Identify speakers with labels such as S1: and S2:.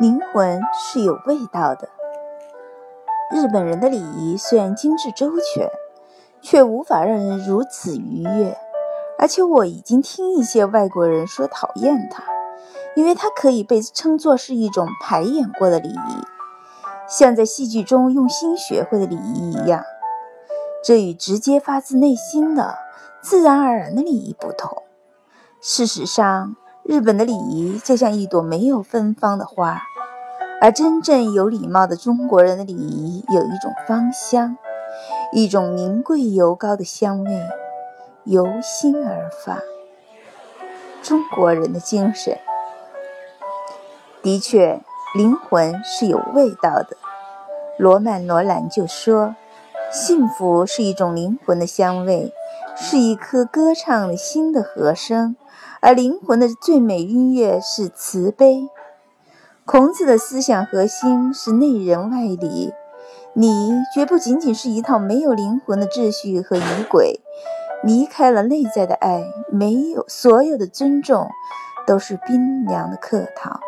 S1: 灵魂是有味道的。日本人的礼仪虽然精致周全，却无法让人如此愉悦。而且我已经听一些外国人说讨厌它，因为它可以被称作是一种排演过的礼仪，像在戏剧中用心学会的礼仪一样。这与直接发自内心的、自然而然的礼仪不同。事实上，日本的礼仪就像一朵没有芬芳的花，而真正有礼貌的中国人的礼仪有一种芳香，一种名贵油膏的香味，由心而发。中国人的精神，的确，灵魂是有味道的。罗曼·罗兰就说。幸福是一种灵魂的香味，是一颗歌唱的心的和声，而灵魂的最美音乐是慈悲。孔子的思想核心是内仁外礼，你绝不仅仅是一套没有灵魂的秩序和仪轨，离开了内在的爱，没有所有的尊重，都是冰凉的客套。